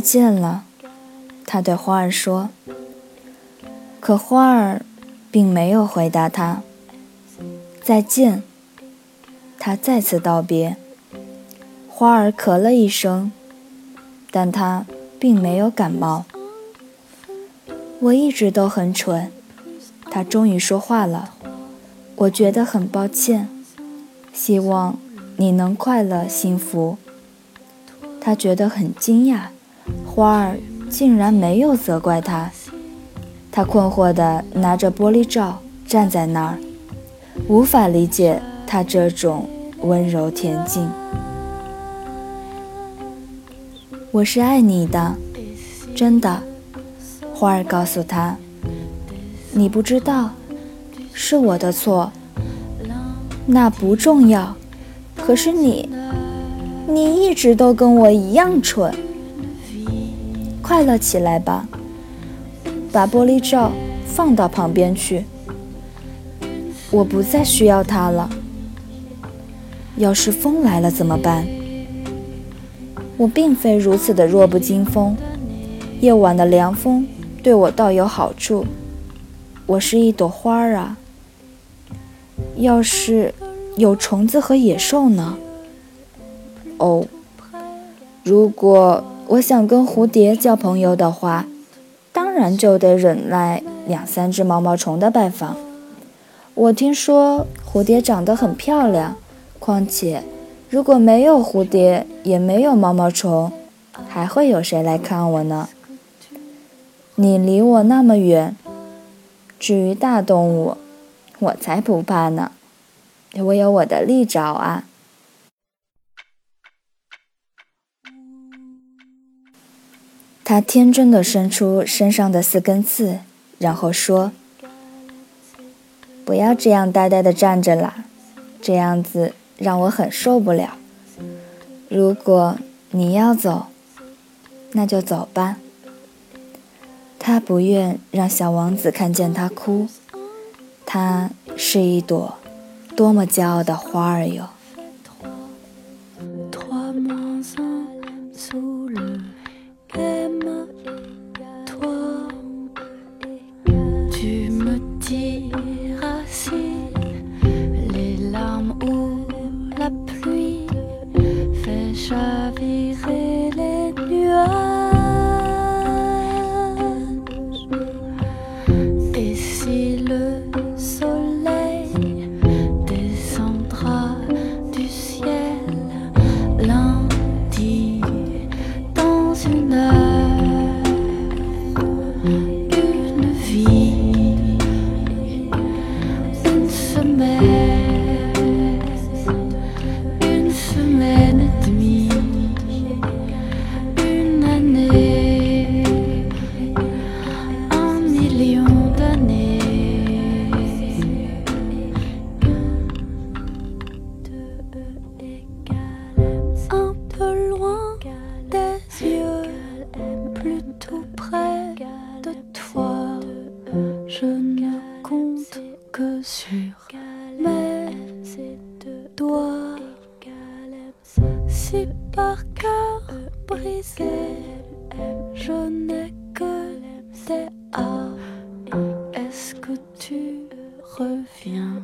再见了，他对花儿说。可花儿并没有回答他。再见。他再次道别。花儿咳了一声，但他并没有感冒。我一直都很蠢。他终于说话了。我觉得很抱歉。希望你能快乐幸福。他觉得很惊讶，花儿竟然没有责怪他。他困惑地拿着玻璃罩站在那儿，无法理解他这种温柔恬静。我是爱你的，真的。花儿告诉他：“你不知道，是我的错。那不重要。可是你，你一直都跟我一样蠢。快乐起来吧。”把玻璃罩放到旁边去。我不再需要它了。要是风来了怎么办？我并非如此的弱不禁风。夜晚的凉风对我倒有好处。我是一朵花儿啊。要是有虫子和野兽呢？哦，如果我想跟蝴蝶交朋友的话。当然就得忍耐两三只毛毛虫的拜访。我听说蝴蝶长得很漂亮，况且如果没有蝴蝶，也没有毛毛虫，还会有谁来看我呢？你离我那么远。至于大动物，我才不怕呢，我有我的利爪啊。他天真的伸出身上的四根刺，然后说：“不要这样呆呆的站着啦，这样子让我很受不了。如果你要走，那就走吧。”他不愿让小王子看见他哭，他是一朵多么骄傲的花儿哟。déjà viré. Je ne compte que sur mes doigts. Si par cœur brisé, je n'ai que des A. Est-ce que tu reviens?